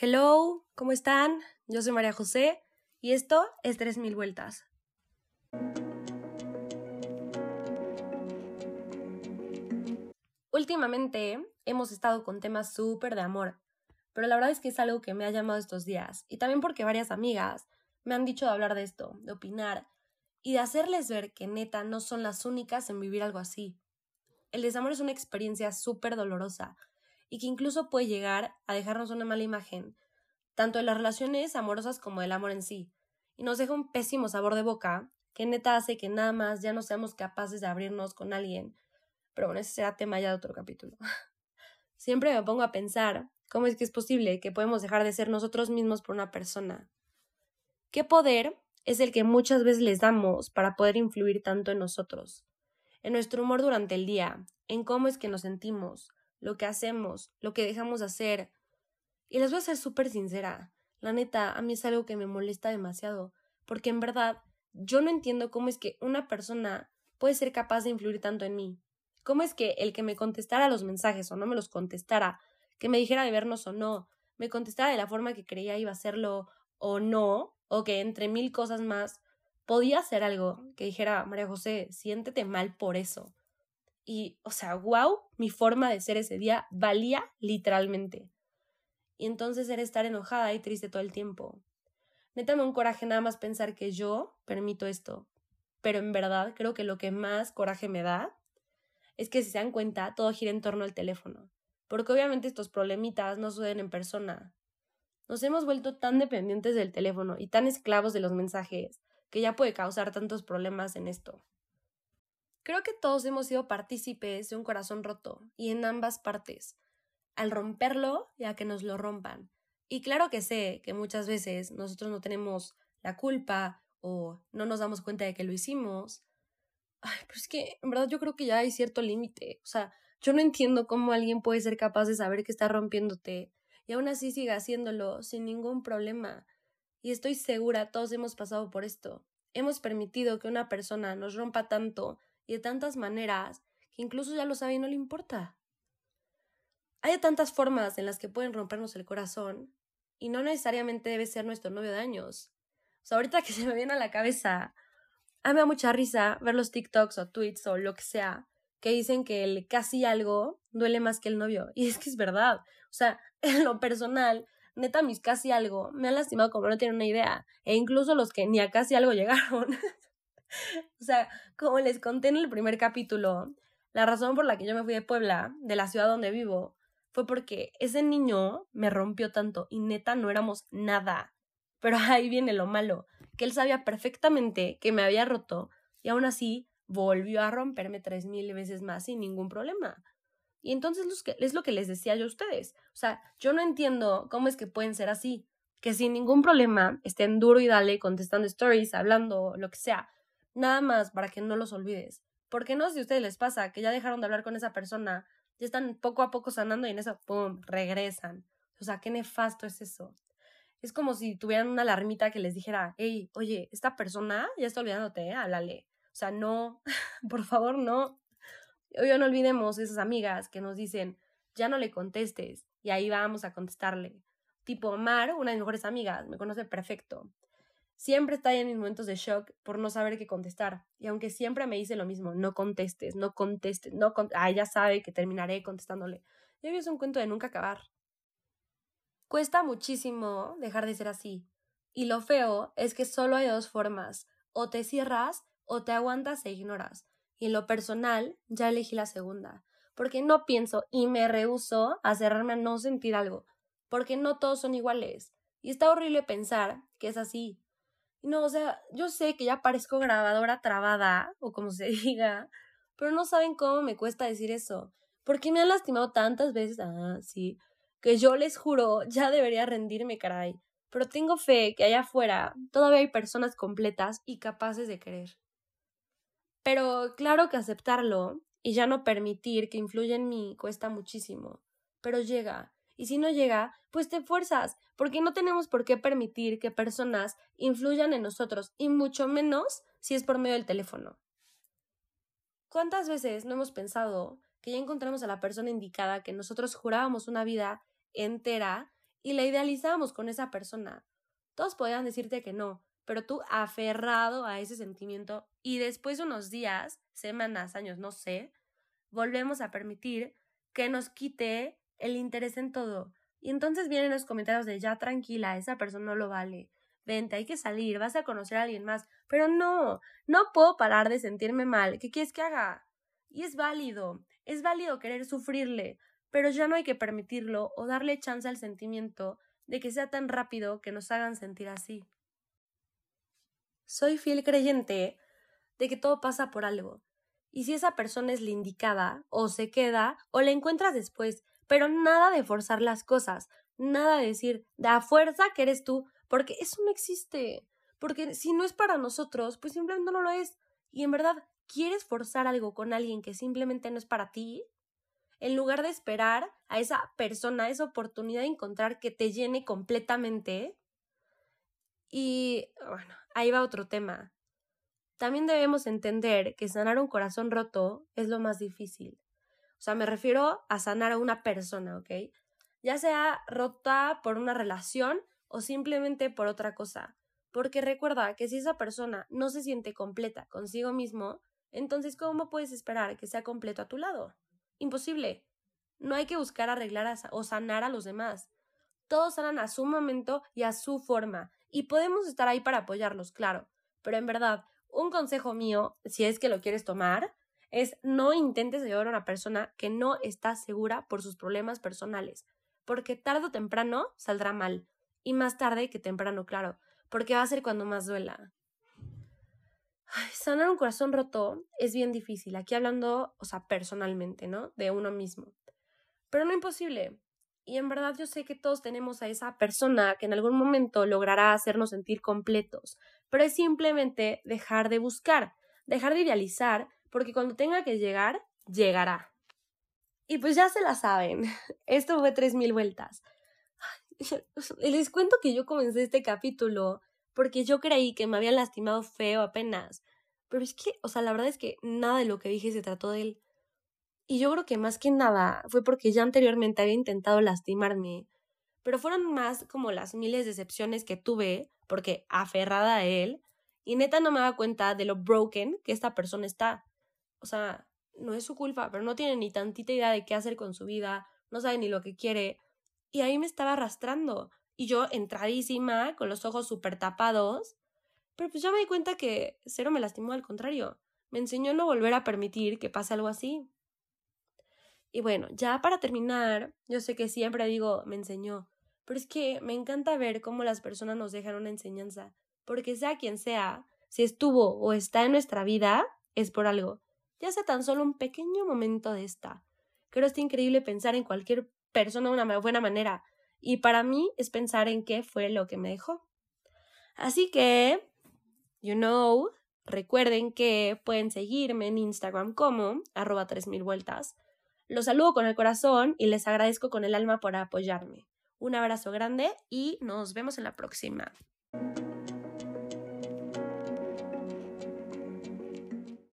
Hello, ¿cómo están? Yo soy María José y esto es 3000 vueltas. Últimamente hemos estado con temas súper de amor, pero la verdad es que es algo que me ha llamado estos días y también porque varias amigas me han dicho de hablar de esto, de opinar y de hacerles ver que neta no son las únicas en vivir algo así. El desamor es una experiencia súper dolorosa y que incluso puede llegar a dejarnos una mala imagen, tanto de las relaciones amorosas como del amor en sí, y nos deja un pésimo sabor de boca que neta hace que nada más ya no seamos capaces de abrirnos con alguien. Pero bueno, ese será tema ya de otro capítulo. Siempre me pongo a pensar cómo es que es posible que podemos dejar de ser nosotros mismos por una persona. ¿Qué poder es el que muchas veces les damos para poder influir tanto en nosotros? En nuestro humor durante el día, en cómo es que nos sentimos, lo que hacemos, lo que dejamos de hacer. Y les voy a ser súper sincera. La neta, a mí es algo que me molesta demasiado, porque en verdad yo no entiendo cómo es que una persona puede ser capaz de influir tanto en mí. ¿Cómo es que el que me contestara los mensajes o no me los contestara, que me dijera de vernos o no, me contestara de la forma que creía iba a hacerlo o no, o que entre mil cosas más podía hacer algo que dijera, María José, siéntete mal por eso. Y, o sea, wow, mi forma de ser ese día valía literalmente. Y entonces era estar enojada y triste todo el tiempo. Neta me un coraje nada más pensar que yo permito esto. Pero en verdad creo que lo que más coraje me da es que si se dan cuenta todo gira en torno al teléfono. Porque obviamente estos problemitas no suceden en persona. Nos hemos vuelto tan dependientes del teléfono y tan esclavos de los mensajes que ya puede causar tantos problemas en esto. Creo que todos hemos sido partícipes de un corazón roto, y en ambas partes, al romperlo y a que nos lo rompan. Y claro que sé que muchas veces nosotros no tenemos la culpa o no nos damos cuenta de que lo hicimos. Ay, pero es que en verdad yo creo que ya hay cierto límite. O sea, yo no entiendo cómo alguien puede ser capaz de saber que está rompiéndote y aún así siga haciéndolo sin ningún problema. Y estoy segura, todos hemos pasado por esto. Hemos permitido que una persona nos rompa tanto y de tantas maneras que incluso ya lo sabe y no le importa. Hay tantas formas en las que pueden rompernos el corazón y no necesariamente debe ser nuestro novio de años. O sea, ahorita que se me viene a la cabeza, a me da mucha risa ver los TikToks o tweets o lo que sea que dicen que el casi algo duele más que el novio. Y es que es verdad. O sea, en lo personal, neta, mis casi algo me han lastimado como no tienen una idea. E incluso los que ni a casi algo llegaron. o sea, como les conté en el primer capítulo, la razón por la que yo me fui de Puebla, de la ciudad donde vivo, fue porque ese niño me rompió tanto y neta no éramos nada. Pero ahí viene lo malo, que él sabía perfectamente que me había roto y aún así volvió a romperme tres mil veces más sin ningún problema. Y entonces es lo que les decía yo a ustedes. O sea, yo no entiendo cómo es que pueden ser así, que sin ningún problema estén duro y dale contestando stories, hablando, lo que sea, nada más para que no los olvides. Porque no sé si a ustedes les pasa que ya dejaron de hablar con esa persona, ya están poco a poco sanando y en eso, ¡pum!, regresan. O sea, qué nefasto es eso. Es como si tuvieran una alarmita que les dijera, hey, oye, esta persona ya está olvidándote, ¿eh? háblale. O sea, no, por favor, no. Oye, no olvidemos esas amigas que nos dicen, ya no le contestes, y ahí vamos a contestarle. Tipo, Mar, una de mis mejores amigas, me conoce perfecto. Siempre está en mis momentos de shock por no saber qué contestar. Y aunque siempre me dice lo mismo, no contestes, no contestes, no contestes, ah, ya sabe que terminaré contestándole. Y es un cuento de nunca acabar. Cuesta muchísimo dejar de ser así. Y lo feo es que solo hay dos formas. O te cierras o te aguantas e ignoras. Y en lo personal, ya elegí la segunda. Porque no pienso y me rehuso a cerrarme a no sentir algo. Porque no todos son iguales. Y está horrible pensar que es así. No, o sea, yo sé que ya parezco grabadora trabada, o como se diga, pero no saben cómo me cuesta decir eso. Porque me han lastimado tantas veces, ah, sí, que yo les juro, ya debería rendirme, caray. Pero tengo fe que allá afuera todavía hay personas completas y capaces de querer. Pero claro que aceptarlo y ya no permitir que influya en mí cuesta muchísimo. Pero llega, y si no llega, pues te fuerzas, porque no tenemos por qué permitir que personas influyan en nosotros, y mucho menos si es por medio del teléfono. ¿Cuántas veces no hemos pensado que ya encontramos a la persona indicada que nosotros jurábamos una vida entera y la idealizábamos con esa persona. Todos podían decirte que no, pero tú aferrado a ese sentimiento y después de unos días, semanas, años, no sé, volvemos a permitir que nos quite el interés en todo. Y entonces vienen los comentarios de ya tranquila, esa persona no lo vale. Vente, hay que salir, vas a conocer a alguien más. Pero no, no puedo parar de sentirme mal. ¿Qué quieres que haga? Y es válido, es válido querer sufrirle, pero ya no hay que permitirlo o darle chance al sentimiento de que sea tan rápido que nos hagan sentir así. Soy fiel creyente de que todo pasa por algo, y si esa persona es la indicada, o se queda, o la encuentras después, pero nada de forzar las cosas, nada de decir, da fuerza que eres tú, porque eso no existe, porque si no es para nosotros, pues simplemente no lo es, y en verdad, ¿quieres forzar algo con alguien que simplemente no es para ti? en lugar de esperar a esa persona, esa oportunidad de encontrar que te llene completamente. Y bueno, ahí va otro tema. También debemos entender que sanar un corazón roto es lo más difícil. O sea, me refiero a sanar a una persona, ¿ok? Ya sea rota por una relación o simplemente por otra cosa. Porque recuerda que si esa persona no se siente completa consigo mismo, entonces ¿cómo puedes esperar que sea completo a tu lado? Imposible. No hay que buscar arreglar o sanar a los demás. Todos sanan a su momento y a su forma, y podemos estar ahí para apoyarlos, claro. Pero en verdad, un consejo mío, si es que lo quieres tomar, es no intentes ayudar a una persona que no está segura por sus problemas personales, porque tarde o temprano saldrá mal, y más tarde que temprano, claro, porque va a ser cuando más duela sanar un corazón roto es bien difícil, aquí hablando, o sea, personalmente, ¿no? De uno mismo. Pero no imposible. Y en verdad yo sé que todos tenemos a esa persona que en algún momento logrará hacernos sentir completos, pero es simplemente dejar de buscar, dejar de idealizar, porque cuando tenga que llegar, llegará. Y pues ya se la saben, esto fue tres mil vueltas. Les cuento que yo comencé este capítulo porque yo creí que me habían lastimado feo apenas. Pero es que, o sea, la verdad es que nada de lo que dije se trató de él. Y yo creo que más que nada fue porque ya anteriormente había intentado lastimarme. Pero fueron más como las miles de decepciones que tuve, porque aferrada a él, y neta no me daba cuenta de lo broken que esta persona está. O sea, no es su culpa, pero no tiene ni tantita idea de qué hacer con su vida, no sabe ni lo que quiere. Y ahí me estaba arrastrando y yo entradísima, con los ojos súper tapados. Pero pues ya me di cuenta que cero me lastimó, al contrario, me enseñó a no volver a permitir que pase algo así. Y bueno, ya para terminar, yo sé que siempre digo, me enseñó, pero es que me encanta ver cómo las personas nos dejan una enseñanza, porque sea quien sea, si estuvo o está en nuestra vida, es por algo, ya sea tan solo un pequeño momento de esta. Creo está increíble pensar en cualquier persona de una buena manera, y para mí es pensar en qué fue lo que me dejó. Así que, you know, recuerden que pueden seguirme en Instagram como arroba 3000 vueltas. Los saludo con el corazón y les agradezco con el alma por apoyarme. Un abrazo grande y nos vemos en la próxima.